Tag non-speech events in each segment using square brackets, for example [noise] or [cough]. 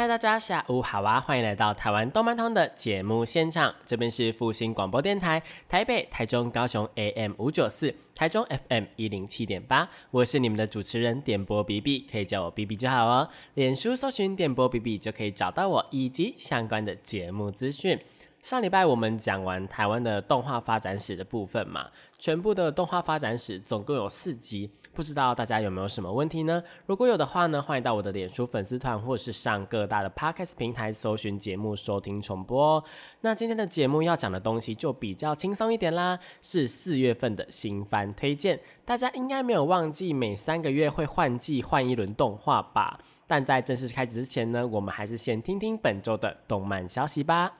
嗨，大家下午好啊！欢迎来到台湾动漫通的节目现场，这边是复兴广播电台台北、台中、高雄 AM 五九四，台中 FM 一零七点八，我是你们的主持人点播 B B，可以叫我 B B 就好哦。脸书搜寻点播 B B 就可以找到我以及相关的节目资讯。上礼拜我们讲完台湾的动画发展史的部分嘛，全部的动画发展史总共有四集，不知道大家有没有什么问题呢？如果有的话呢，欢迎到我的脸书粉丝团或是上各大的 podcast 平台搜寻节目收听重播。哦那今天的节目要讲的东西就比较轻松一点啦，是四月份的新番推荐。大家应该没有忘记每三个月会换季换一轮动画吧？但在正式开始之前呢，我们还是先听听本周的动漫消息吧。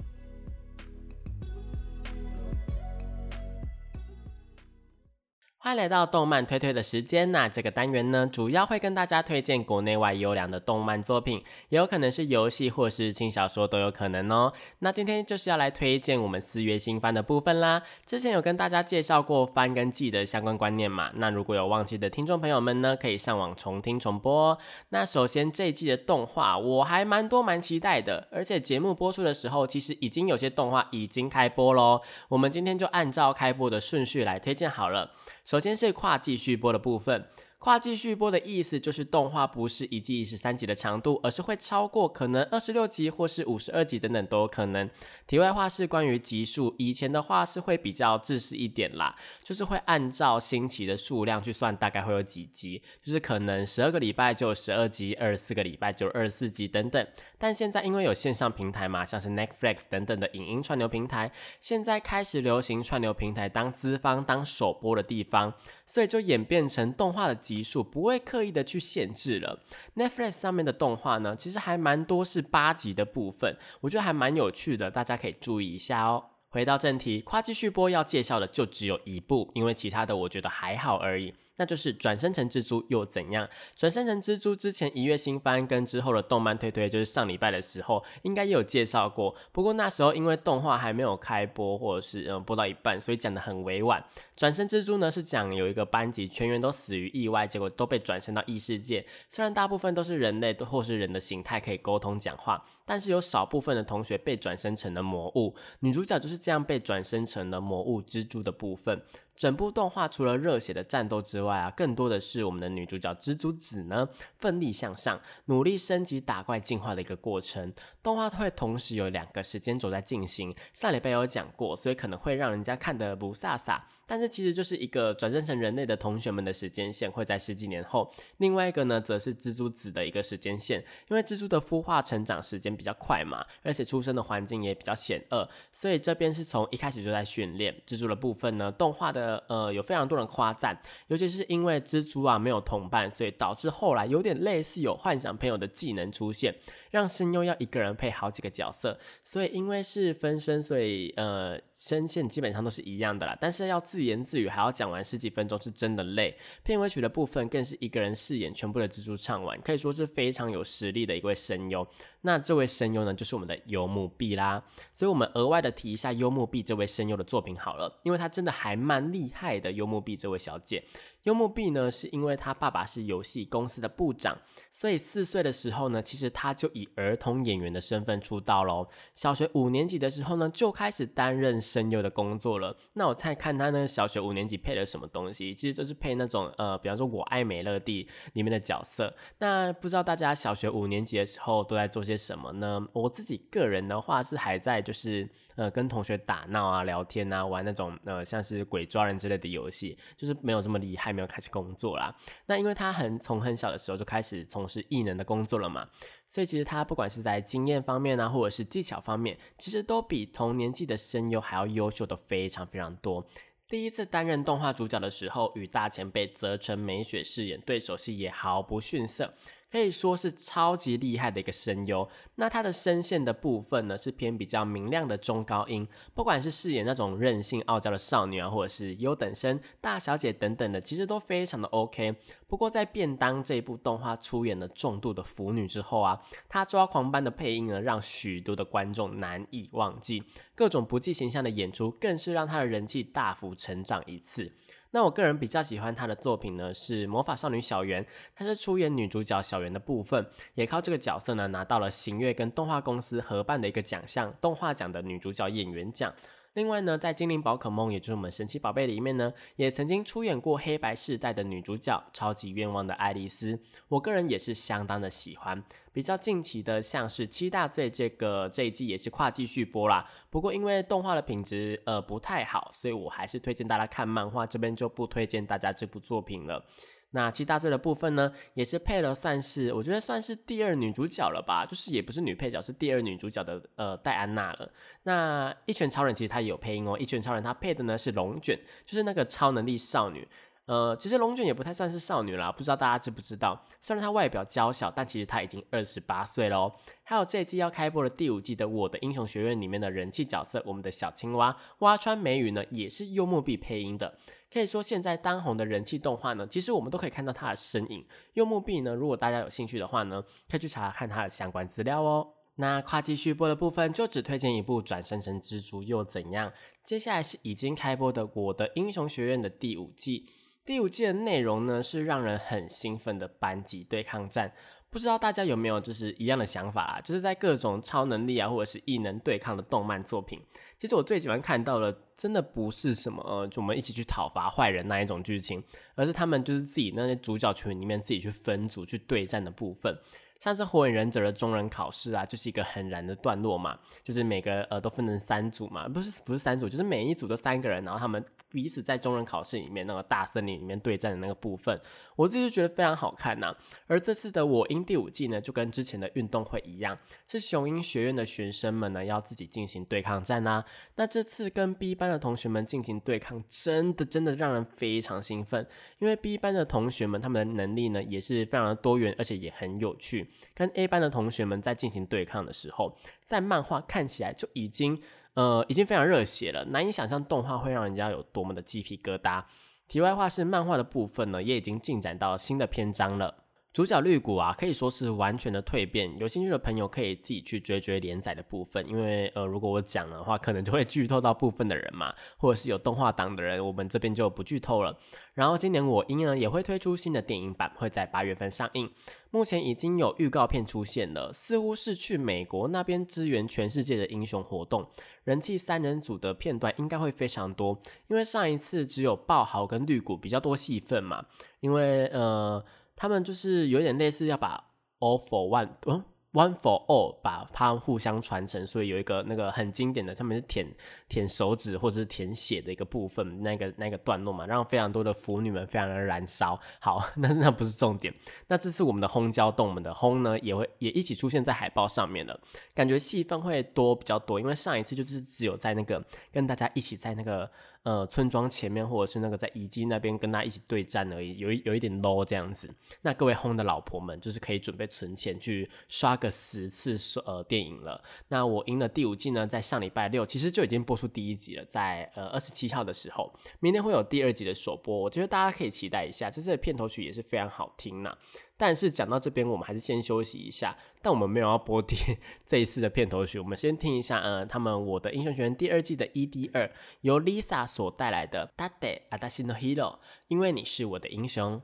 欢迎来到动漫推推的时间。那这个单元呢，主要会跟大家推荐国内外优良的动漫作品，也有可能是游戏或是轻小说都有可能哦。那今天就是要来推荐我们四月新番的部分啦。之前有跟大家介绍过番跟季的相关观念嘛？那如果有忘记的听众朋友们呢，可以上网重听重播。那首先这一季的动画我还蛮多蛮期待的，而且节目播出的时候，其实已经有些动画已经开播喽。我们今天就按照开播的顺序来推荐好了。首先是跨季续播的部分。跨季续播的意思就是动画不是一季十三集的长度，而是会超过可能二十六集或是五十二集等等都有可能。题外话是关于集数，以前的话是会比较自私一点啦，就是会按照星期的数量去算，大概会有几集，就是可能十二个礼拜就有十二集，二十四个礼拜就二十四集等等。但现在因为有线上平台嘛，像是 Netflix 等等的影音串流平台，现在开始流行串流平台当资方当首播的地方，所以就演变成动画的。集数不会刻意的去限制了。Netflix 上面的动画呢，其实还蛮多是八集的部分，我觉得还蛮有趣的，大家可以注意一下哦。回到正题，跨季续播要介绍的就只有一部，因为其他的我觉得还好而已。那就是转生成蜘蛛又怎样？转生成蜘蛛之前一月新番跟之后的动漫推推，就是上礼拜的时候应该也有介绍过。不过那时候因为动画还没有开播，或者是嗯播到一半，所以讲的很委婉。转生蜘蛛呢是讲有一个班级全员都死于意外，结果都被转生到异世界。虽然大部分都是人类或是人的形态可以沟通讲话，但是有少部分的同学被转生成了魔物。女主角就是这样被转生成了魔物蜘蛛的部分。整部动画除了热血的战斗之外啊，更多的是我们的女主角蜘蛛子呢奋力向上，努力升级打怪进化的一个过程。动画会同时有两个时间轴在进行，上礼拜有讲过，所以可能会让人家看得不飒飒。但是其实就是一个转生成人类的同学们的时间线会在十几年后，另外一个呢则是蜘蛛子的一个时间线，因为蜘蛛的孵化成长时间比较快嘛，而且出生的环境也比较险恶，所以这边是从一开始就在训练蜘蛛的部分呢。动画的呃有非常多人夸赞，尤其是因为蜘蛛啊没有同伴，所以导致后来有点类似有幻想朋友的技能出现，让声优要一个人配好几个角色，所以因为是分身，所以呃声线基本上都是一样的啦，但是要自自言自语还要讲完十几分钟，是真的累。片尾曲的部分更是一个人饰演全部的蜘蛛唱完，可以说是非常有实力的一位声优。那这位声优呢，就是我们的幽木碧啦。所以我们额外的提一下幽木碧这位声优的作品好了，因为她真的还蛮厉害的。幽木碧这位小姐。幽木碧呢，是因为他爸爸是游戏公司的部长，所以四岁的时候呢，其实他就以儿童演员的身份出道喽。小学五年级的时候呢，就开始担任声优的工作了。那我再看他呢，小学五年级配了什么东西？其实就是配那种呃，比方说我爱美乐蒂里面的角色。那不知道大家小学五年级的时候都在做些什么呢？我自己个人的话是还在就是。呃，跟同学打闹啊、聊天啊、玩那种呃，像是鬼抓人之类的游戏，就是没有这么厉害，没有开始工作啦。那因为他很从很小的时候就开始从事艺能的工作了嘛，所以其实他不管是在经验方面啊，或者是技巧方面，其实都比同年纪的声优还要优秀的非常非常多。第一次担任动画主角的时候，与大前辈泽城美雪饰演对手戏也毫不逊色。可以说是超级厉害的一个声优。那他的声线的部分呢，是偏比较明亮的中高音，不管是饰演那种任性傲娇的少女啊，或者是优等生、大小姐等等的，其实都非常的 OK。不过在便当这部动画出演了重度的腐女之后啊，他抓狂般的配音呢，让许多的观众难以忘记。各种不计形象的演出，更是让他的人气大幅成长一次。那我个人比较喜欢他的作品呢，是《魔法少女小圆》，她是出演女主角小圆的部分，也靠这个角色呢拿到了行月跟动画公司合办的一个奖项——动画奖的女主角演员奖。另外呢，在《精灵宝可梦》也就是我们神奇宝贝里面呢，也曾经出演过黑白世代的女主角超级愿望的爱丽丝，我个人也是相当的喜欢。比较近期的像是七大罪这个这一季也是跨季续播啦，不过因为动画的品质呃不太好，所以我还是推荐大家看漫画，这边就不推荐大家这部作品了。那七大罪的部分呢，也是配了，算是我觉得算是第二女主角了吧，就是也不是女配角，是第二女主角的呃戴安娜了。那一拳超人其实他也有配音哦，一拳超人他配的呢是龙卷，就是那个超能力少女。呃，其实龙卷也不太算是少女啦，不知道大家知不知道？虽然她外表娇小，但其实她已经二十八岁喽。还有这一季要开播的第五季的《我的英雄学院》里面的人气角色，我们的小青蛙蛙川美羽呢，也是幽默币配音的。可以说现在当红的人气动画呢，其实我们都可以看到她的身影。幽默币呢，如果大家有兴趣的话呢，可以去查看她的相关资料哦。那跨季续播的部分，就只推荐一部《转生成蜘蛛又怎样》。接下来是已经开播的《我的英雄学院》的第五季。第五季的内容呢，是让人很兴奋的班级对抗战。不知道大家有没有就是一样的想法啊？就是在各种超能力啊，或者是异能对抗的动漫作品，其实我最喜欢看到的，真的不是什么呃，就我们一起去讨伐坏人那一种剧情，而是他们就是自己那些主角群里面自己去分组去对战的部分。像是火影忍者的中忍考试啊，就是一个很燃的段落嘛，就是每个呃都分成三组嘛，不是不是三组，就是每一组都三个人，然后他们彼此在中忍考试里面那个大森林里面对战的那个部分，我自己就觉得非常好看呐。而这次的我英第五季呢，就跟之前的运动会一样，是雄鹰学院的学生们呢要自己进行对抗战呐。那这次跟 B 班的同学们进行对抗，真的真的让人非常兴奋，因为 B 班的同学们他们的能力呢也是非常的多元，而且也很有趣。跟 A 班的同学们在进行对抗的时候，在漫画看起来就已经呃已经非常热血了，难以想象动画会让人家有多么的鸡皮疙瘩。题外话是，漫画的部分呢也已经进展到新的篇章了。主角绿谷啊，可以说是完全的蜕变。有兴趣的朋友可以自己去追追连载的部分，因为呃，如果我讲的话，可能就会剧透到部分的人嘛，或者是有动画党的人，我们这边就不剧透了。然后今年我英呢也会推出新的电影版，会在八月份上映。目前已经有预告片出现了，似乎是去美国那边支援全世界的英雄活动，人气三人组的片段应该会非常多。因为上一次只有爆豪跟绿谷比较多戏份嘛，因为呃。他们就是有点类似要把 all for one，嗯，one for all，把它互相传承，所以有一个那个很经典的，他们是舔舔手指或者是舔血的一个部分，那个那个段落嘛，让非常多的腐女们非常的燃烧。好，[laughs] 但是那不是重点。那这次我们的烘胶洞，我们的烘呢，也会也一起出现在海报上面了，感觉戏份会多比较多，因为上一次就是只有在那个跟大家一起在那个。呃，村庄前面或者是那个在遗迹那边跟他一起对战而已，有一有一点 low 这样子。那各位轰的老婆们，就是可以准备存钱去刷个十次呃电影了。那我赢了第五季呢，在上礼拜六其实就已经播出第一集了，在呃二十七号的时候，明天会有第二集的首播，我觉得大家可以期待一下。这次的片头曲也是非常好听呐。但是讲到这边，我们还是先休息一下。但我们没有要播第 [laughs] 这一次的片头曲，我们先听一下，呃，他们《我的英雄学院》第二季的 ED 二，由 Lisa 所带来的《Dade Adashi no Hero》，因为你是我的英雄。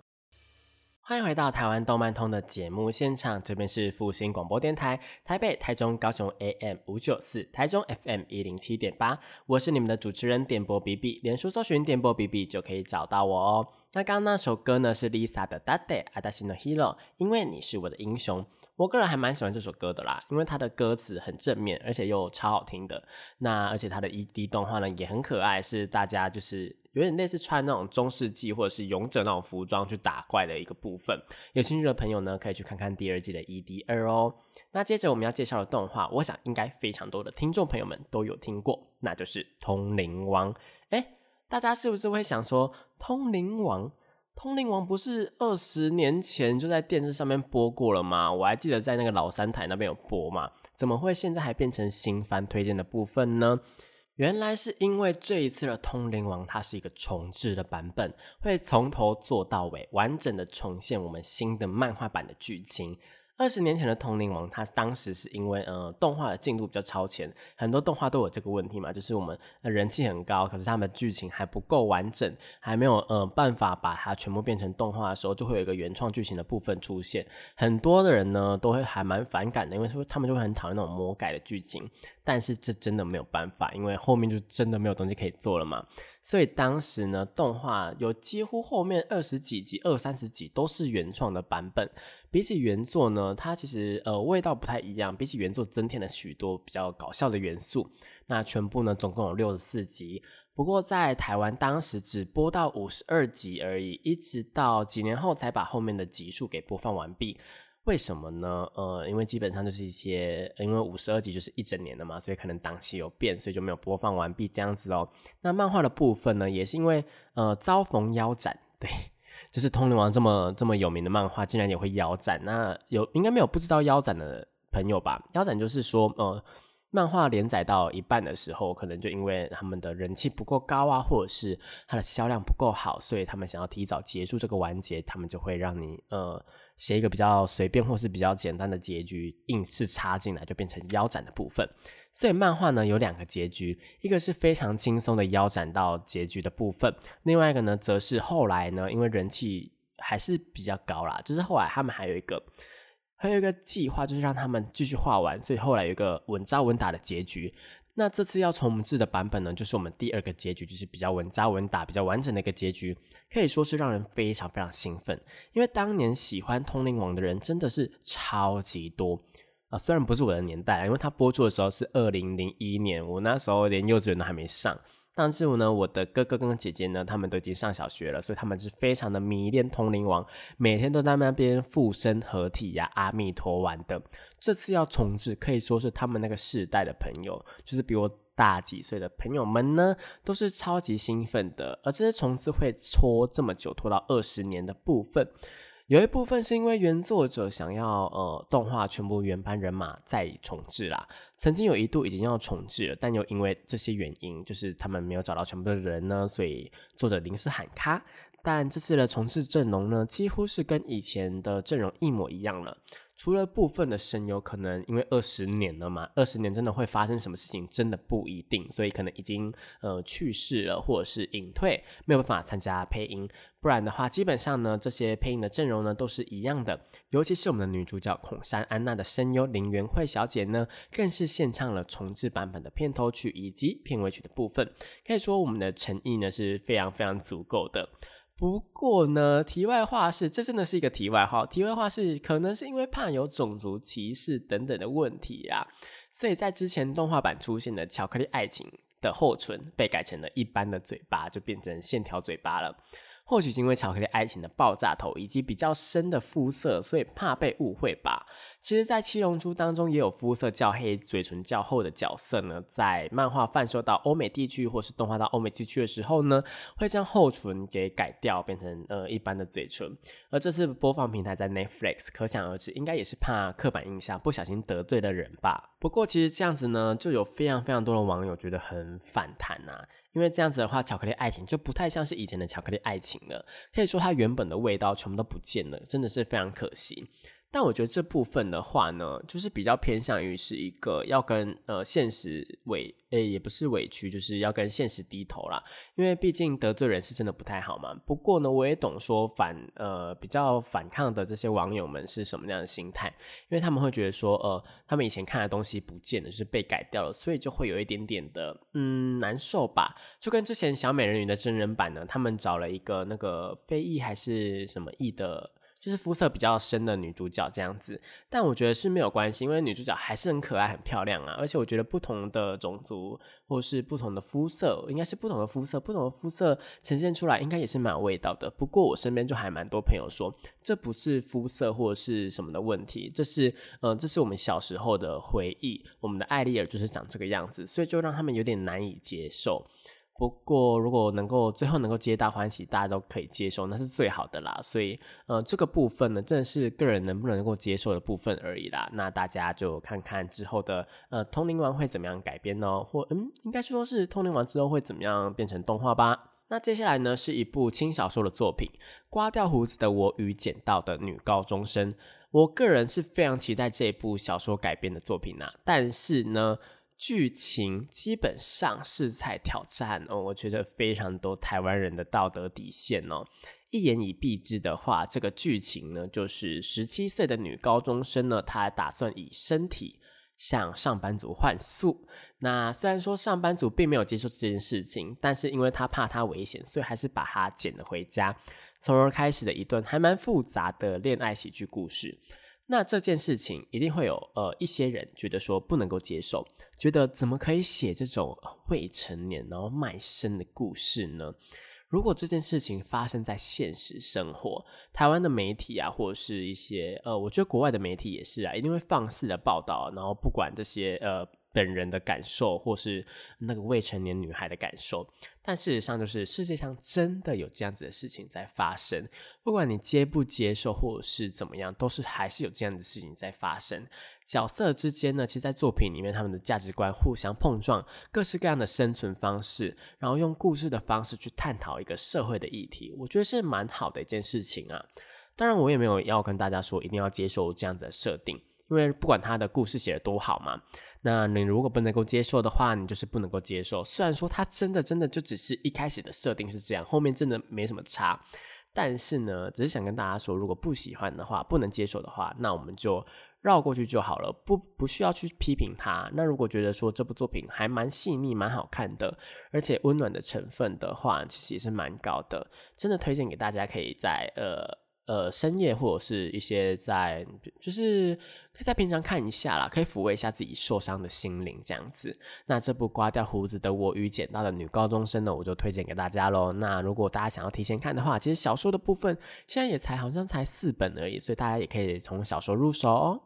欢迎回到台湾动漫通的节目现场，这边是复兴广播电台，台北、台中、高雄 AM 五九四，台中 FM 一零七点八，我是你们的主持人点播 B B，连书搜寻点播 B B 就可以找到我哦。那刚刚那首歌呢是 Lisa 的《Dade Adashi no Hero》，因为你是我的英雄。我个人还蛮喜欢这首歌的啦，因为它的歌词很正面，而且又超好听的。那而且它的 ED 动画呢也很可爱，是大家就是有点类似穿那种中世纪或者是勇者那种服装去打怪的一个部分。有兴趣的朋友呢，可以去看看第二季的 ED 二哦。那接着我们要介绍的动画，我想应该非常多的听众朋友们都有听过，那就是《通灵王》。哎。大家是不是会想说，《通灵王》《通灵王》不是二十年前就在电视上面播过了吗？我还记得在那个老三台那边有播嘛，怎么会现在还变成新番推荐的部分呢？原来是因为这一次的《通灵王》它是一个重置的版本，会从头做到尾，完整的重现我们新的漫画版的剧情。二十年前的《通灵王》，它当时是因为呃动画的进度比较超前，很多动画都有这个问题嘛，就是我们人气很高，可是他们剧情还不够完整，还没有呃办法把它全部变成动画的时候，就会有一个原创剧情的部分出现。很多的人呢都会还蛮反感的，因为说他们就会很讨厌那种魔改的剧情。但是这真的没有办法，因为后面就真的没有东西可以做了嘛。所以当时呢，动画有几乎后面二十几集、二三十集都是原创的版本。比起原作呢，它其实呃味道不太一样。比起原作增添了许多比较搞笑的元素。那全部呢总共有六十四集，不过在台湾当时只播到五十二集而已，一直到几年后才把后面的集数给播放完毕。为什么呢？呃，因为基本上就是一些，因为五十二集就是一整年的嘛，所以可能档期有变，所以就没有播放完毕这样子哦。那漫画的部分呢，也是因为呃遭逢腰斩，对，就是《通灵王》这么这么有名的漫画，竟然也会腰斩。那有应该没有不知道腰斩的朋友吧？腰斩就是说，呃，漫画连载到一半的时候，可能就因为他们的人气不够高啊，或者是它的销量不够好，所以他们想要提早结束这个完结，他们就会让你呃。写一个比较随便或是比较简单的结局，硬是插进来就变成腰斩的部分。所以漫画呢有两个结局，一个是非常轻松的腰斩到结局的部分，另外一个呢则是后来呢因为人气还是比较高啦，就是后来他们还有一个还有一个计划，就是让他们继续画完，所以后来有一个稳扎稳打的结局。那这次要重置的版本呢，就是我们第二个结局，就是比较稳扎稳打、比较完整的一个结局，可以说是让人非常非常兴奋。因为当年喜欢《通灵王》的人真的是超级多啊！虽然不是我的年代，因为它播出的时候是二零零一年，我那时候连幼稚园都还没上。但是呢，我的哥哥跟姐姐呢，他们都已经上小学了，所以他们是非常的迷恋《通灵王》，每天都在那边附身合体呀，阿弥陀玩的。这次要重置，可以说是他们那个世代的朋友，就是比我大几岁的朋友们呢，都是超级兴奋的。而这些重置会拖这么久，拖到二十年的部分。有一部分是因为原作者想要呃动画全部原班人马再重置啦，曾经有一度已经要重置，但又因为这些原因，就是他们没有找到全部的人呢，所以作者临时喊卡。但这次的重置阵容呢，几乎是跟以前的阵容一模一样了。除了部分的声优，可能因为二十年了嘛，二十年真的会发生什么事情，真的不一定，所以可能已经呃去世了，或者是隐退，没有办法参加配音。不然的话，基本上呢，这些配音的阵容呢都是一样的。尤其是我们的女主角孔山安娜的声优林元惠小姐呢，更是献唱了重制版本的片头曲以及片尾曲的部分，可以说我们的诚意呢是非常非常足够的。不过呢，题外话是，这真的是一个题外话。题外话是，可能是因为怕有种族歧视等等的问题啊，所以在之前动画版出现的巧克力爱情的后唇被改成了一般的嘴巴，就变成线条嘴巴了。或许是因为巧克力爱情的爆炸头以及比较深的肤色，所以怕被误会吧。其实，在七龙珠当中也有肤色较黑、嘴唇较厚的角色呢。在漫画贩售到欧美地区或是动画到欧美地区的时候呢，会将厚唇给改掉，变成呃一般的嘴唇。而这次播放平台在 Netflix，可想而知，应该也是怕刻板印象不小心得罪了人吧。不过，其实这样子呢，就有非常非常多的网友觉得很反弹呐。因为这样子的话，巧克力爱情就不太像是以前的巧克力爱情了，可以说它原本的味道全部都不见了，真的是非常可惜。但我觉得这部分的话呢，就是比较偏向于是一个要跟呃现实委，诶也不是委屈，就是要跟现实低头啦。因为毕竟得罪人是真的不太好嘛。不过呢，我也懂说反呃比较反抗的这些网友们是什么样的心态，因为他们会觉得说呃他们以前看的东西不见了，是被改掉了，所以就会有一点点的嗯难受吧。就跟之前小美人鱼的真人版呢，他们找了一个那个非裔还是什么裔的。就是肤色比较深的女主角这样子，但我觉得是没有关系，因为女主角还是很可爱、很漂亮啊。而且我觉得不同的种族或是不同的肤色，应该是不同的肤色，不同的肤色呈现出来应该也是蛮有味道的。不过我身边就还蛮多朋友说，这不是肤色或是什么的问题，这是呃，这是我们小时候的回忆，我们的艾丽尔就是长这个样子，所以就让他们有点难以接受。不过，如果能够最后能够皆大欢喜，大家都可以接受，那是最好的啦。所以，呃，这个部分呢，真的是个人能不能够接受的部分而已啦。那大家就看看之后的呃《通灵王》会怎么样改编呢？或嗯，应该说是《通灵王》之后会怎么样变成动画吧。那接下来呢，是一部轻小说的作品，《刮掉胡子的我与捡到的女高中生》。我个人是非常期待这部小说改编的作品呐，但是呢。剧情基本上是在挑战哦，我觉得非常多台湾人的道德底线哦。一言以蔽之的话，这个剧情呢，就是十七岁的女高中生呢，她打算以身体向上班族换宿。那虽然说上班族并没有接受这件事情，但是因为她怕她危险，所以还是把她捡了回家，从而开始了一段还蛮复杂的恋爱喜剧故事。那这件事情一定会有呃一些人觉得说不能够接受，觉得怎么可以写这种未成年然后卖身的故事呢？如果这件事情发生在现实生活，台湾的媒体啊，或者是一些呃，我觉得国外的媒体也是啊，一定会放肆的报道，然后不管这些呃。本人的感受，或是那个未成年女孩的感受，但事实上，就是世界上真的有这样子的事情在发生。不管你接不接受，或者是怎么样，都是还是有这样的事情在发生。角色之间呢，其实，在作品里面，他们的价值观互相碰撞，各式各样的生存方式，然后用故事的方式去探讨一个社会的议题，我觉得是蛮好的一件事情啊。当然，我也没有要跟大家说一定要接受这样子的设定，因为不管他的故事写的多好嘛。那你如果不能够接受的话，你就是不能够接受。虽然说它真的真的就只是一开始的设定是这样，后面真的没什么差，但是呢，只是想跟大家说，如果不喜欢的话，不能接受的话，那我们就绕过去就好了，不不需要去批评它。那如果觉得说这部作品还蛮细腻、蛮好看的，而且温暖的成分的话，其实也是蛮高的，真的推荐给大家，可以在呃。呃，深夜或者是一些在，就是可以在平常看一下啦，可以抚慰一下自己受伤的心灵这样子。那这部刮掉胡子的我与捡到的女高中生呢，我就推荐给大家喽。那如果大家想要提前看的话，其实小说的部分现在也才好像才四本而已，所以大家也可以从小说入手哦。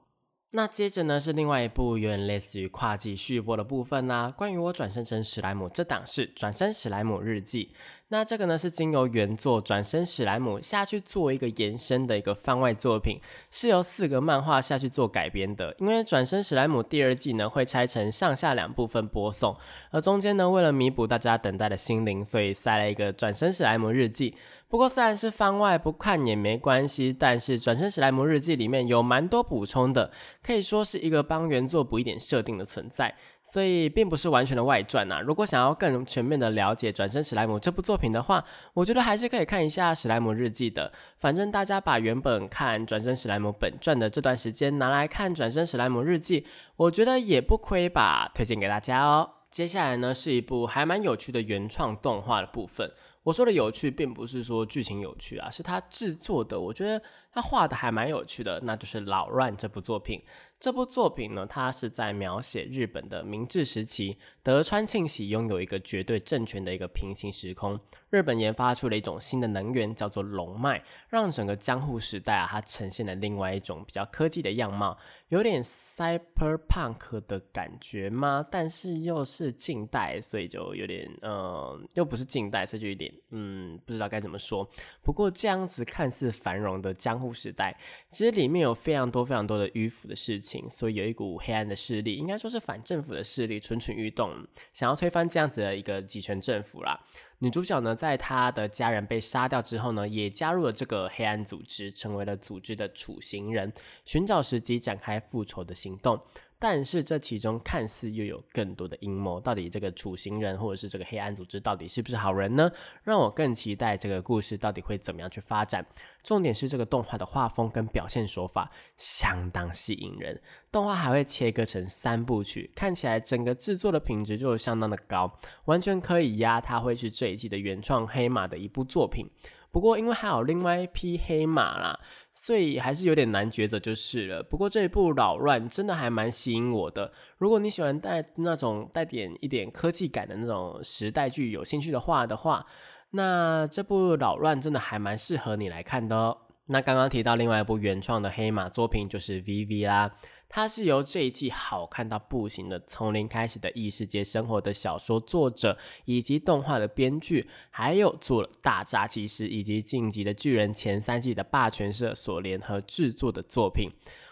那接着呢是另外一部有点类似于跨季续播的部分啦，关于我转生成史莱姆这档是《转生史莱姆日记》。那这个呢是经由原作转生史莱姆下去做一个延伸的一个番外作品，是由四个漫画下去做改编的。因为转生史莱姆第二季呢会拆成上下两部分播送，而中间呢为了弥补大家等待的心灵，所以塞了一个转生史莱姆日记。不过虽然是番外不看也没关系，但是转生史莱姆日记里面有蛮多补充的，可以说是一个帮原作补一点设定的存在。所以并不是完全的外传呐。如果想要更全面的了解《转生史莱姆》这部作品的话，我觉得还是可以看一下《史莱姆日记》的。反正大家把原本看《转生史莱姆》本传的这段时间拿来看《转生史莱姆日记》，我觉得也不亏吧。推荐给大家哦。接下来呢是一部还蛮有趣的原创动画的部分。我说的有趣，并不是说剧情有趣啊，是他制作的，我觉得他画的还蛮有趣的，那就是《老乱》这部作品。这部作品呢，它是在描写日本的明治时期，德川庆喜拥有一个绝对政权的一个平行时空。日本研发出了一种新的能源，叫做龙脉，让整个江户时代啊，它呈现了另外一种比较科技的样貌，有点 cyberpunk 的感觉吗？但是又是近代，所以就有点，嗯，又不是近代，所以就有点，嗯，不知道该怎么说。不过这样子看似繁荣的江户时代，其实里面有非常多非常多的迂腐的事情所以有一股黑暗的势力，应该说是反政府的势力，蠢蠢欲动，想要推翻这样子的一个集权政府啦。女主角呢，在她的家人被杀掉之后呢，也加入了这个黑暗组织，成为了组织的处刑人，寻找时机展开复仇的行动。但是这其中看似又有更多的阴谋，到底这个处刑人或者是这个黑暗组织到底是不是好人呢？让我更期待这个故事到底会怎么样去发展。重点是这个动画的画风跟表现手法相当吸引人，动画还会切割成三部曲，看起来整个制作的品质就相当的高，完全可以压它会是这一季的原创黑马的一部作品。不过，因为还有另外一匹黑马啦，所以还是有点难抉择就是了。不过这一部扰乱真的还蛮吸引我的。如果你喜欢带那种带点一点科技感的那种时代剧有兴趣的话的话，那这部扰乱真的还蛮适合你来看的哦。那刚刚提到另外一部原创的黑马作品就是 V V 啦。它是由这一季好看到不行的从零开始的异世界生活的小说作者，以及动画的编剧，还有做了《大诈欺师》以及《晋级的巨人》前三季的霸权社所联合制作的作品。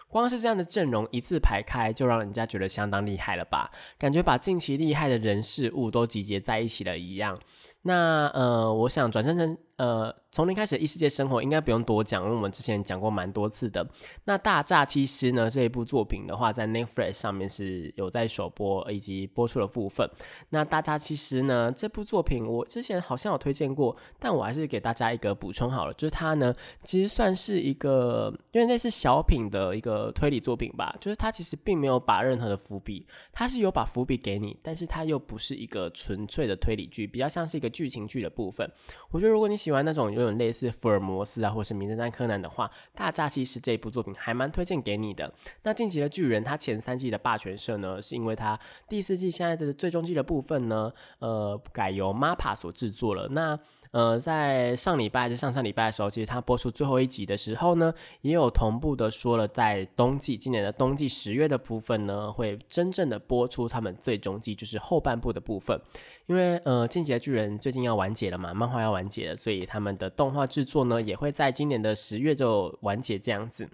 光是这样的阵容一字排开，就让人家觉得相当厉害了吧？感觉把近期厉害的人事物都集结在一起了一样。那呃，我想转身成。呃，从零开始异世界生活应该不用多讲，因为我们之前讲过蛮多次的。那大诈欺师呢这一部作品的话，在 Netflix 上面是有在首播以及播出的部分。那大诈欺师呢这部作品，我之前好像有推荐过，但我还是给大家一个补充好了，就是它呢其实算是一个因为那是小品的一个推理作品吧，就是它其实并没有把任何的伏笔，它是有把伏笔给你，但是它又不是一个纯粹的推理剧，比较像是一个剧情剧的部分。我觉得如果你喜喜欢那种有点类似福尔摩斯啊，或是名侦探柯南的话，《大诈欺师》这一部作品还蛮推荐给你的。那《晋级的巨人》它前三季的霸权社呢，是因为它第四季现在的最终季的部分呢，呃，改由 MAPA 所制作了。那呃，在上礼拜就上上礼拜的时候，其实它播出最后一集的时候呢，也有同步的说了，在冬季今年的冬季十月的部分呢，会真正的播出他们最终季，就是后半部的部分。因为呃，进击的巨人最近要完结了嘛，漫画要完结了，所以他们的动画制作呢，也会在今年的十月就完结这样子。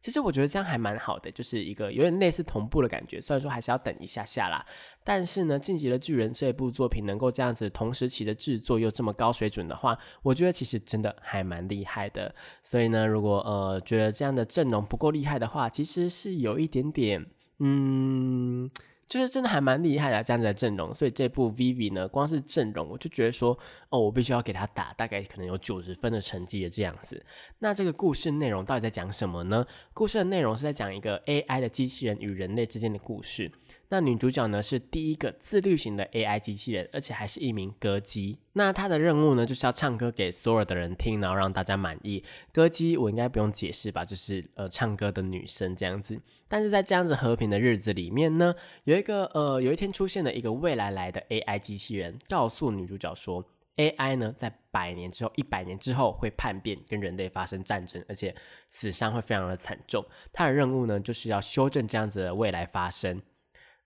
其实我觉得这样还蛮好的，就是一个有点类似同步的感觉。虽然说还是要等一下下啦，但是呢，《晋级的巨人》这部作品能够这样子同时期的制作又这么高水准的话，我觉得其实真的还蛮厉害的。所以呢，如果呃觉得这样的阵容不够厉害的话，其实是有一点点嗯。就是真的还蛮厉害的这样子的阵容，所以这部 Vivi 呢，光是阵容我就觉得说，哦，我必须要给他打大概可能有九十分的成绩的这样子。那这个故事内容到底在讲什么呢？故事的内容是在讲一个 AI 的机器人与人类之间的故事。那女主角呢是第一个自律型的 AI 机器人，而且还是一名歌姬。那她的任务呢就是要唱歌给所有的人听，然后让大家满意。歌姬我应该不用解释吧？就是呃唱歌的女生这样子。但是在这样子和平的日子里面呢，有一个呃有一天出现了一个未来来的 AI 机器人，告诉女主角说，AI 呢在百年之后、一百年之后会叛变，跟人类发生战争，而且死伤会非常的惨重。它的任务呢就是要修正这样子的未来发生。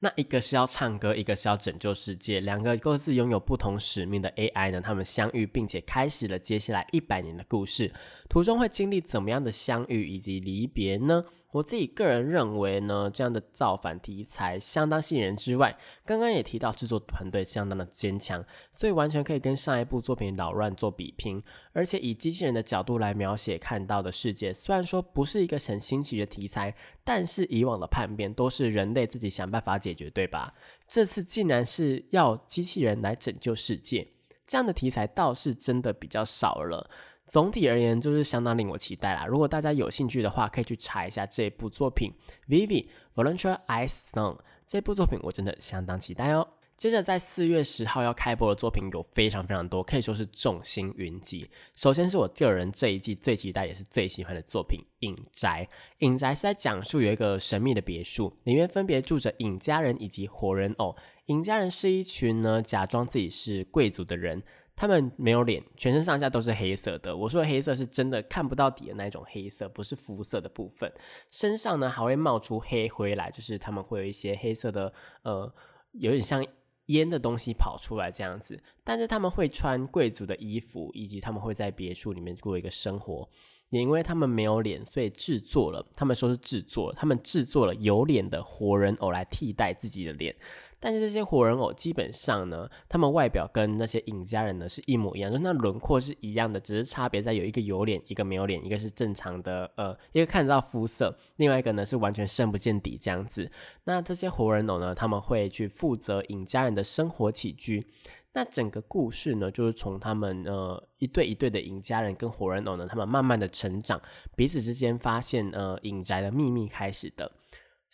那一个是要唱歌，一个是要拯救世界，两个各自拥有不同使命的 AI 呢？他们相遇，并且开始了接下来一百年的故事，途中会经历怎么样的相遇以及离别呢？我自己个人认为呢，这样的造反题材相当吸引人之外，刚刚也提到制作团队相当的坚强，所以完全可以跟上一部作品《扰乱》做比拼。而且以机器人的角度来描写看到的世界，虽然说不是一个很新奇的题材，但是以往的叛变都是人类自己想办法解决，对吧？这次竟然是要机器人来拯救世界，这样的题材倒是真的比较少了。总体而言，就是相当令我期待啦。如果大家有兴趣的话，可以去查一下这部作品《Vivi Volunteer Ice Song》。这部作品我真的相当期待哦。接着，在四月十号要开播的作品有非常非常多，可以说是众星云集。首先是我个人这一季最期待也是最喜欢的作品《隐宅》。《隐宅》是在讲述有一个神秘的别墅，里面分别住着隐家人以及活人偶。隐家人是一群呢假装自己是贵族的人。他们没有脸，全身上下都是黑色的。我说的黑色是真的看不到底的那种黑色，不是肤色的部分。身上呢还会冒出黑灰来，就是他们会有一些黑色的，呃，有点像烟的东西跑出来这样子。但是他们会穿贵族的衣服，以及他们会在别墅里面过一个生活。也因为他们没有脸，所以制作了，他们说是制作，他们制作了有脸的活人偶来替代自己的脸。但是这些活人偶基本上呢，他们外表跟那些影家人呢是一模一样，就那轮廓是一样的，只是差别在有一个有脸，一个没有脸，一个是正常的，呃，一个看得到肤色，另外一个呢是完全深不见底这样子。那这些活人偶呢，他们会去负责影家人的生活起居。那整个故事呢，就是从他们呃一对一对的影家人跟活人偶呢，他们慢慢的成长，彼此之间发现呃影宅的秘密开始的。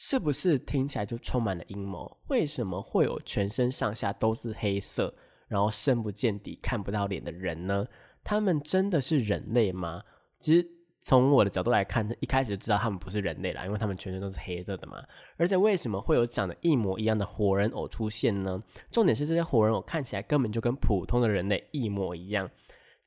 是不是听起来就充满了阴谋？为什么会有全身上下都是黑色，然后深不见底、看不到脸的人呢？他们真的是人类吗？其实从我的角度来看，一开始就知道他们不是人类了，因为他们全身都是黑色的嘛。而且为什么会有长得一模一样的活人偶出现呢？重点是这些活人偶看起来根本就跟普通的人类一模一样。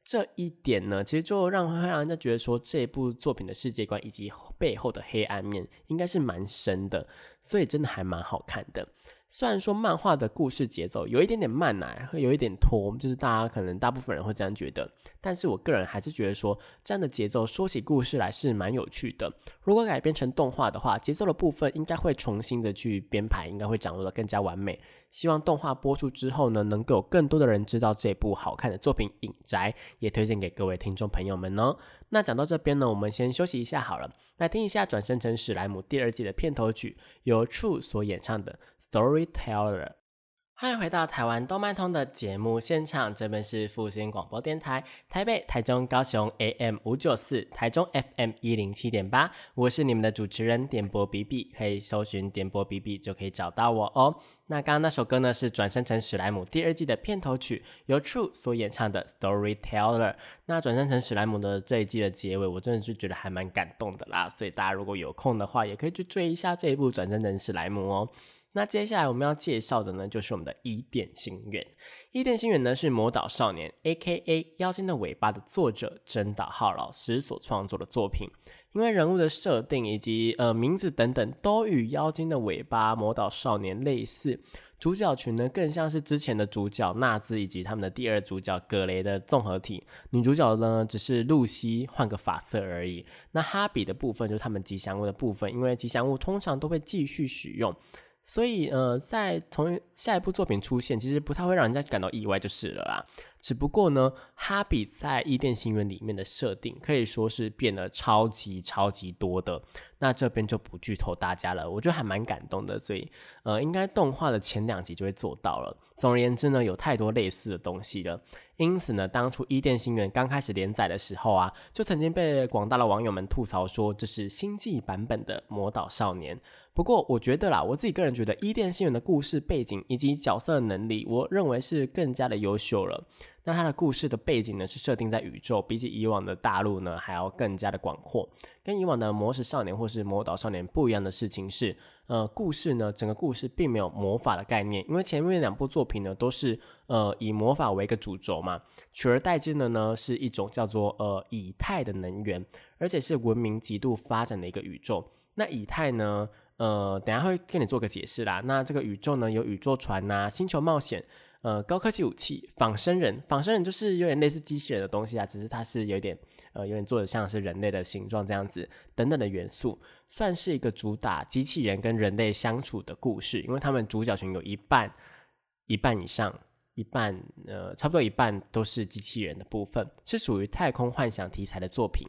这一点呢，其实就让会让人家觉得说，这部作品的世界观以及背后的黑暗面应该是蛮深的，所以真的还蛮好看的。虽然说漫画的故事节奏有一点点慢啊，会有一点拖，就是大家可能大部分人会这样觉得，但是我个人还是觉得说这样的节奏说起故事来是蛮有趣的。如果改编成动画的话，节奏的部分应该会重新的去编排，应该会掌握的更加完美。希望动画播出之后呢，能够有更多的人知道这部好看的作品《影宅》，也推荐给各位听众朋友们哦。那讲到这边呢，我们先休息一下好了，来听一下《转身成史莱姆》第二季的片头曲，由 True 所演唱的《Storyteller》。欢迎回到台湾动漫通的节目现场，这边是复兴广播电台，台北、台中、高雄 AM 五九四，台中 FM 一零七点八，我是你们的主持人点播 B B，可以搜寻点播 B B 就可以找到我哦。那刚刚那首歌呢，是转生成史莱姆第二季的片头曲，由 True 所演唱的 Storyteller。那转生成史莱姆的这一季的结尾，我真的是觉得还蛮感动的啦。所以大家如果有空的话，也可以去追一下这一部转生成史莱姆哦。那接下来我们要介绍的呢，就是我们的伊甸星愿。伊甸星愿呢，是魔导少年 （A.K.A. 妖精的尾巴）的作者真岛浩老师所创作的作品。因为人物的设定以及呃名字等等都与妖精的尾巴魔导少年类似，主角群呢更像是之前的主角纳兹以及他们的第二主角格雷的综合体，女主角呢只是露西换个发色而已。那哈比的部分就是他们吉祥物的部分，因为吉祥物通常都会继续使用。所以，呃，在从下一部作品出现，其实不太会让人家感到意外就是了啦。只不过呢，哈比在伊甸星园里面的设定可以说是变得超级超级多的。那这边就不剧透大家了，我觉得还蛮感动的。所以，呃，应该动画的前两集就会做到了。总而言之呢，有太多类似的东西了。因此呢，当初伊甸星园刚开始连载的时候啊，就曾经被广大的网友们吐槽说这是星际版本的魔导少年。不过，我觉得啦，我自己个人觉得伊甸星园的故事背景以及角色能力，我认为是更加的优秀了。那它的故事的背景呢，是设定在宇宙，比起以往的大陆呢，还要更加的广阔。跟以往的魔石少年或是魔导少年不一样的事情是，呃，故事呢，整个故事并没有魔法的概念，因为前面两部作品呢，都是呃以魔法为一个主轴嘛，取而代之的呢，是一种叫做呃以太的能源，而且是文明极度发展的一个宇宙。那以太呢？呃，等下会跟你做个解释啦。那这个宇宙呢，有宇宙船呐、星球冒险、呃高科技武器、仿生人。仿生人就是有点类似机器人的东西啊，只是它是有点呃有点做的像是人类的形状这样子等等的元素，算是一个主打机器人跟人类相处的故事。因为他们主角群有一半一半以上，一半呃差不多一半都是机器人的部分，是属于太空幻想题材的作品。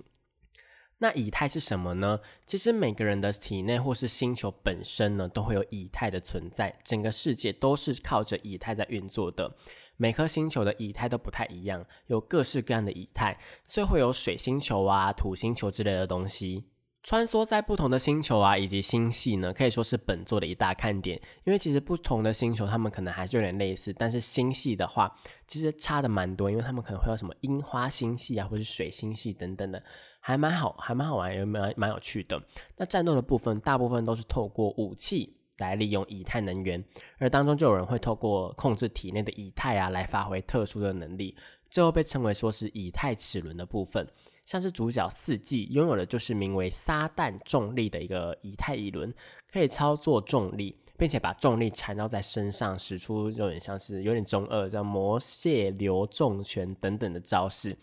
那以太是什么呢？其实每个人的体内或是星球本身呢，都会有以太的存在。整个世界都是靠着以太在运作的。每颗星球的以太都不太一样，有各式各样的以太，所以会有水星球啊、土星球之类的东西。穿梭在不同的星球啊，以及星系呢，可以说是本作的一大看点。因为其实不同的星球，它们可能还是有点类似，但是星系的话，其实差的蛮多。因为它们可能会有什么樱花星系啊，或是水星系等等的。还蛮好，还蛮好玩，也蛮蛮有趣的。那战斗的部分，大部分都是透过武器来利用以太能源，而当中就有人会透过控制体内的以太啊，来发挥特殊的能力，最后被称为说是以太齿轮的部分。像是主角四季拥有的就是名为撒旦重力的一个以太乙轮，可以操作重力，并且把重力缠绕在身上，使出有点像是有点中二，叫魔蟹流重拳等等的招式。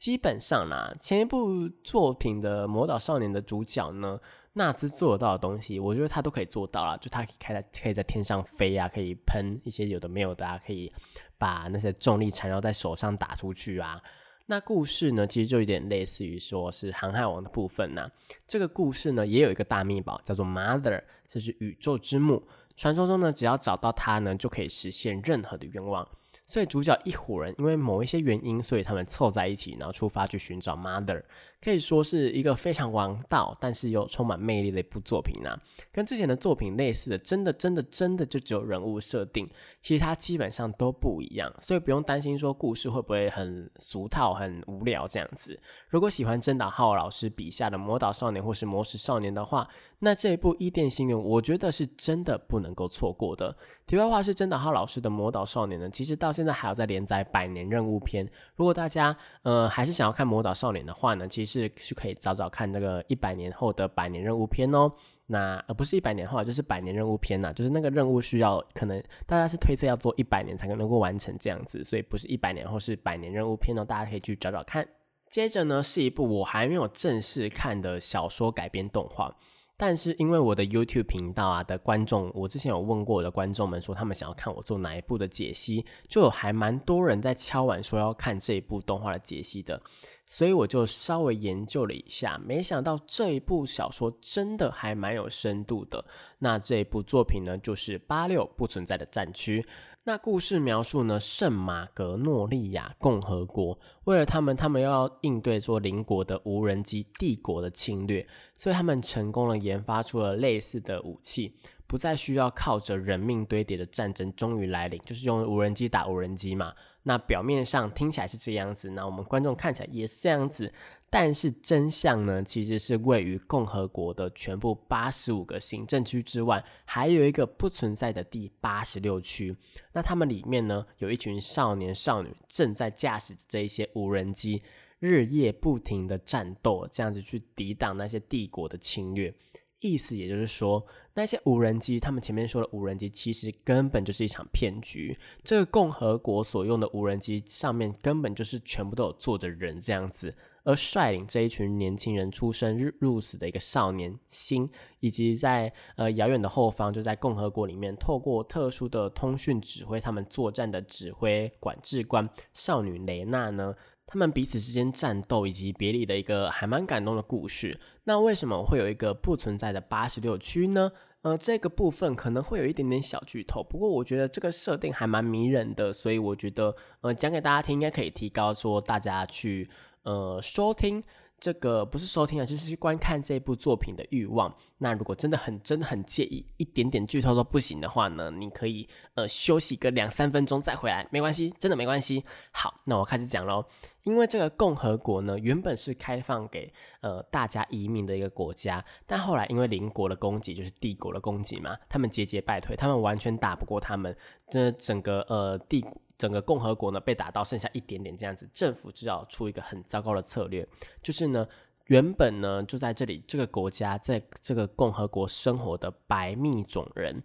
基本上啦，前一部作品的魔导少年的主角呢，纳兹做得到的东西，我觉得他都可以做到了。就他可以开在可以在天上飞啊，可以喷一些有的没有的啊，可以把那些重力缠绕在手上打出去啊。那故事呢，其实就有点类似于说是航海王的部分呐。这个故事呢，也有一个大秘宝叫做 Mother，这是宇宙之母。传说中呢，只要找到它呢，就可以实现任何的愿望。所以主角一伙人因为某一些原因，所以他们凑在一起，然后出发去寻找 Mother，可以说是一个非常王道，但是又充满魅力的一部作品啊。跟之前的作品类似的，真的真的真的就只有人物设定，其他基本上都不一样，所以不用担心说故事会不会很俗套、很无聊这样子。如果喜欢真岛浩老师笔下的魔导少年或是魔石少年的话，那这一部《伊甸心愿》，我觉得是真的不能够错过的。题外话是，真岛浩老师的《魔导少年》呢，其实到现在还有在连载百年任务篇。如果大家呃还是想要看《魔导少年》的话呢，其实是可以找找看那个一百年后的百年任务篇哦。那而不是一百年后，就是百年任务篇呐，就是那个任务需要可能大家是推测要做一百年才能够完成这样子，所以不是一百年后是百年任务篇哦，大家可以去找找看。接着呢是一部我还没有正式看的小说改编动画，但是因为我的 YouTube 频道啊的观众，我之前有问过我的观众们说他们想要看我做哪一部的解析，就有还蛮多人在敲碗说要看这一部动画的解析的。所以我就稍微研究了一下，没想到这一部小说真的还蛮有深度的。那这一部作品呢，就是八六不存在的战区。那故事描述呢，圣马格诺利亚共和国为了他们，他们要应对说邻国的无人机帝国的侵略，所以他们成功了研发出了类似的武器，不再需要靠着人命堆叠的战争终于来临，就是用无人机打无人机嘛。那表面上听起来是这样子，那我们观众看起来也是这样子，但是真相呢，其实是位于共和国的全部八十五个行政区之外，还有一个不存在的第八十六区。那他们里面呢，有一群少年少女正在驾驶这一些无人机，日夜不停的战斗，这样子去抵挡那些帝国的侵略。意思也就是说，那些无人机，他们前面说的无人机，其实根本就是一场骗局。这个共和国所用的无人机上面根本就是全部都有坐着人这样子，而率领这一群年轻人出生入死的一个少年星，以及在呃遥远的后方，就在共和国里面，透过特殊的通讯指挥他们作战的指挥管制官少女雷娜呢。他们彼此之间战斗以及别离的一个还蛮感动的故事。那为什么会有一个不存在的八十六区呢？呃，这个部分可能会有一点点小剧透，不过我觉得这个设定还蛮迷人的，所以我觉得呃讲给大家听应该可以提高说大家去呃收听。这个不是收听啊，就是去观看这部作品的欲望。那如果真的很、真的很介意，一点点剧透都不行的话呢，你可以呃休息个两三分钟再回来，没关系，真的没关系。好，那我开始讲喽。因为这个共和国呢，原本是开放给呃大家移民的一个国家，但后来因为邻国的攻击，就是帝国的攻击嘛，他们节节败退，他们完全打不过他们，这整个呃帝。整个共和国呢被打到剩下一点点这样子，政府就要出一个很糟糕的策略，就是呢，原本呢就在这里这个国家在这个共和国生活的白密种人，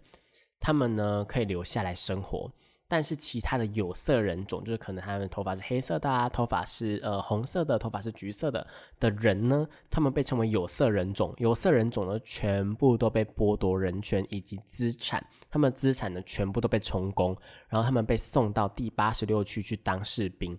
他们呢可以留下来生活。但是其他的有色人种，就是可能他们头发是黑色的啊，头发是呃红色的，头发是橘色的的人呢，他们被称为有色人种。有色人种呢，全部都被剥夺人权以及资产，他们资产呢全部都被充公，然后他们被送到第八十六区去当士兵。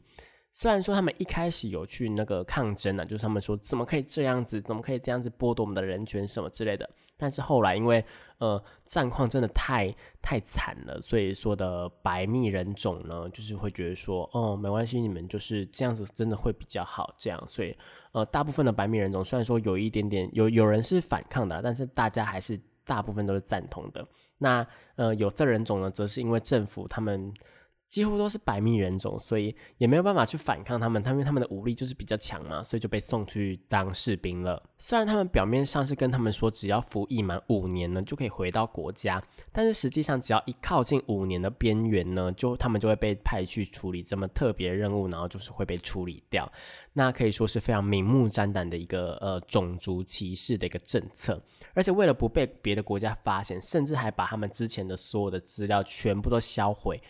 虽然说他们一开始有去那个抗争啊，就是他们说怎么可以这样子，怎么可以这样子剥夺我们的人权什么之类的。但是后来因为呃战况真的太太惨了，所以说的白密人种呢，就是会觉得说哦没关系，你们就是这样子真的会比较好这样。所以呃大部分的白密人种虽然说有一点点有有人是反抗的，但是大家还是大部分都是赞同的。那呃有色人种呢，则是因为政府他们。几乎都是百密人种，所以也没有办法去反抗他们。他们他们的武力就是比较强嘛，所以就被送去当士兵了。虽然他们表面上是跟他们说，只要服役满五年呢，就可以回到国家，但是实际上只要一靠近五年的边缘呢，就他们就会被派去处理这么特别任务，然后就是会被处理掉。那可以说是非常明目张胆的一个呃种族歧视的一个政策，而且为了不被别的国家发现，甚至还把他们之前的所有的资料全部都销毁。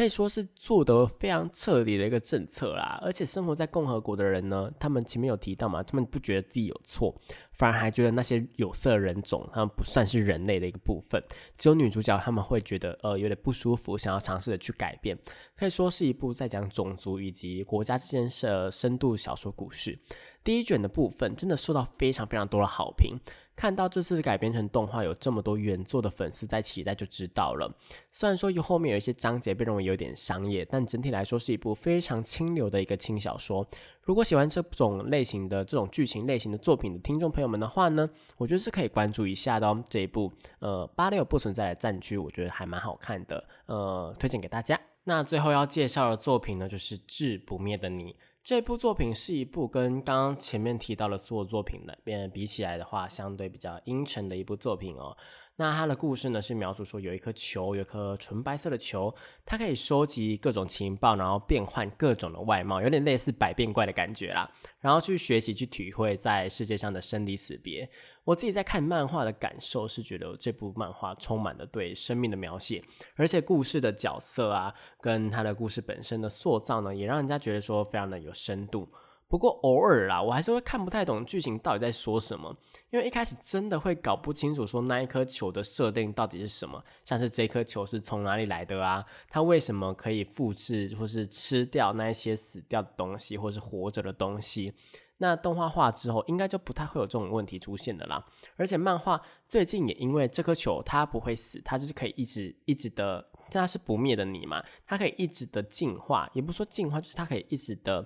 可以说是做得非常彻底的一个政策啦，而且生活在共和国的人呢，他们前面有提到嘛，他们不觉得自己有错，反而还觉得那些有色人种他们不算是人类的一个部分。只有女主角他们会觉得呃有点不舒服，想要尝试的去改变。可以说是一部在讲种族以及国家之间的深度小说故事。第一卷的部分真的受到非常非常多的好评。看到这次改编成动画有这么多原作的粉丝在期待，就知道了。虽然说有后面有一些章节被认为有点商业，但整体来说是一部非常清流的一个轻小说。如果喜欢这种类型的这种剧情类型的作品的听众朋友们的话呢，我觉得是可以关注一下的哦。这一部呃八六不存在的战区，我觉得还蛮好看的，呃，推荐给大家。那最后要介绍的作品呢，就是《志不灭的你》。这部作品是一部跟刚刚前面提到的所有作品的边比起来的话，相对比较阴沉的一部作品哦。那它的故事呢，是描述说有一颗球，有一颗纯白色的球，它可以收集各种情报，然后变换各种的外貌，有点类似百变怪的感觉啦。然后去学习，去体会在世界上的生离死别。我自己在看漫画的感受是觉得这部漫画充满了对生命的描写，而且故事的角色啊，跟它的故事本身的塑造呢，也让人家觉得说非常的有深度。不过偶尔啦，我还是会看不太懂剧情到底在说什么，因为一开始真的会搞不清楚说那一颗球的设定到底是什么，像是这颗球是从哪里来的啊？它为什么可以复制或是吃掉那一些死掉的东西，或是活着的东西？那动画化之后，应该就不太会有这种问题出现的啦。而且漫画最近也因为这颗球它不会死，它就是可以一直一直的，它是不灭的你嘛，它可以一直的进化，也不说进化，就是它可以一直的。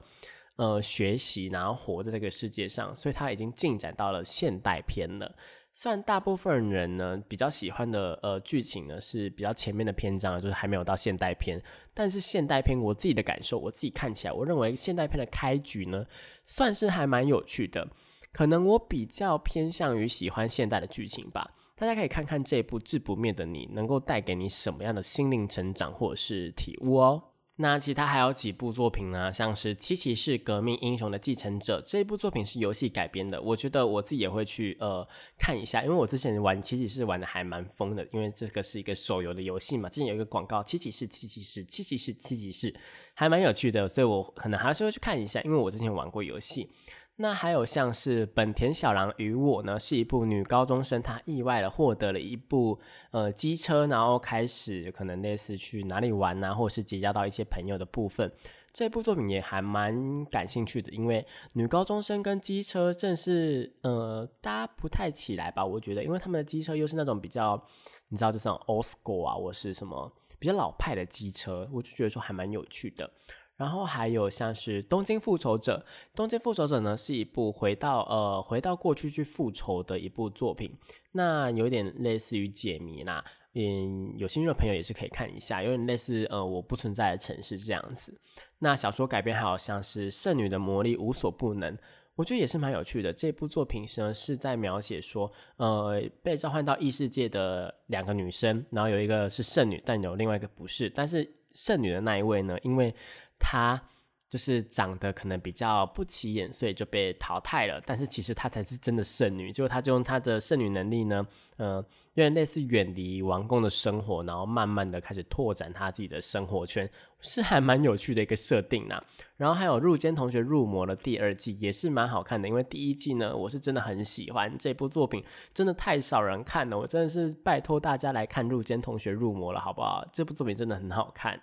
呃，学习然后活在这个世界上，所以它已经进展到了现代篇了。虽然大部分人呢比较喜欢的呃剧情呢是比较前面的篇章，就是还没有到现代篇，但是现代篇我自己的感受，我自己看起来，我认为现代篇的开局呢算是还蛮有趣的。可能我比较偏向于喜欢现代的剧情吧。大家可以看看这部《志不灭的你》能够带给你什么样的心灵成长或者是体悟哦。那其他还有几部作品呢？像是《七骑士革命英雄的继承者》这一部作品是游戏改编的，我觉得我自己也会去呃看一下，因为我之前玩七骑士玩的还蛮疯的，因为这个是一个手游的游戏嘛。之前有一个广告，《七骑士七骑士七骑士七骑士》，还蛮有趣的，所以我可能还是会去看一下，因为我之前玩过游戏。那还有像是本田小狼与我呢，是一部女高中生，她意外的获得了一部呃机车，然后开始可能类似去哪里玩啊，或者是结交到一些朋友的部分。这部作品也还蛮感兴趣的，因为女高中生跟机车正是呃搭不太起来吧？我觉得，因为他们的机车又是那种比较你知道，就是 old school 啊，或是什么比较老派的机车，我就觉得说还蛮有趣的。然后还有像是《东京复仇者》，《东京复仇者》呢是一部回到呃回到过去去复仇的一部作品，那有点类似于解谜啦，嗯，有兴趣的朋友也是可以看一下，有点类似呃我不存在的城市这样子。那小说改编还有像是《圣女的魔力无所不能》，我觉得也是蛮有趣的。这部作品呢是在描写说，呃，被召唤到异世界的两个女生，然后有一个是圣女，但有另外一个不是，但是圣女的那一位呢，因为她就是长得可能比较不起眼，所以就被淘汰了。但是其实她才是真的圣女，结果她就用她的圣女能力呢，呃，有点类似远离王宫的生活，然后慢慢的开始拓展她自己的生活圈，是还蛮有趣的一个设定呐。然后还有入间同学入魔的第二季也是蛮好看的，因为第一季呢，我是真的很喜欢这部作品，真的太少人看了，我真的是拜托大家来看入间同学入魔了，好不好？这部作品真的很好看。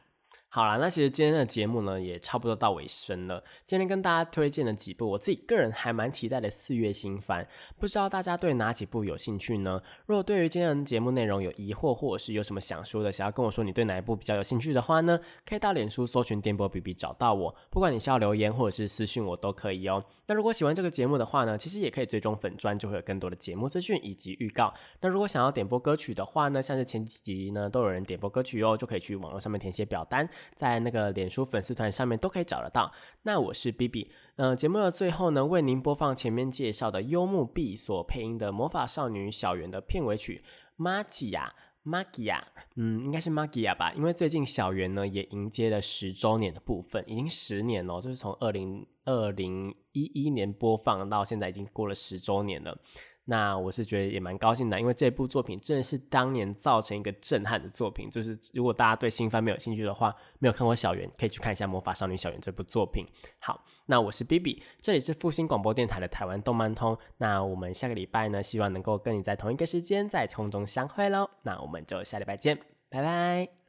好了，那其实今天的节目呢，也差不多到尾声了。今天跟大家推荐了几部我自己个人还蛮期待的四月新番，不知道大家对哪几部有兴趣呢？如果对于今天的节目内容有疑惑，或者是有什么想说的，想要跟我说你对哪一部比较有兴趣的话呢，可以到脸书搜寻电波 B B 找到我，不管你是要留言或者是私讯我都可以哦。那如果喜欢这个节目的话呢，其实也可以追踪粉砖，就会有更多的节目资讯以及预告。那如果想要点播歌曲的话呢，像是前几集呢都有人点播歌曲哦，就可以去网络上面填写表单。在那个脸书粉丝团上面都可以找得到。那我是 B B，嗯，节目的最后呢，为您播放前面介绍的幽木 B 所配音的《魔法少女小圆》的片尾曲《Magia Magia》，嗯，应该是 Magia 吧，因为最近小圆呢也迎接了十周年的部分，已经十年了，就是从二零二零一一年播放到现在，已经过了十周年了。那我是觉得也蛮高兴的，因为这部作品真的是当年造成一个震撼的作品。就是如果大家对新番没有兴趣的话，没有看过小圆，可以去看一下《魔法少女小圆》这部作品。好，那我是 Bibi，这里是复兴广播电台的台湾动漫通。那我们下个礼拜呢，希望能够跟你在同一个时间在空中相会喽。那我们就下礼拜见，拜拜。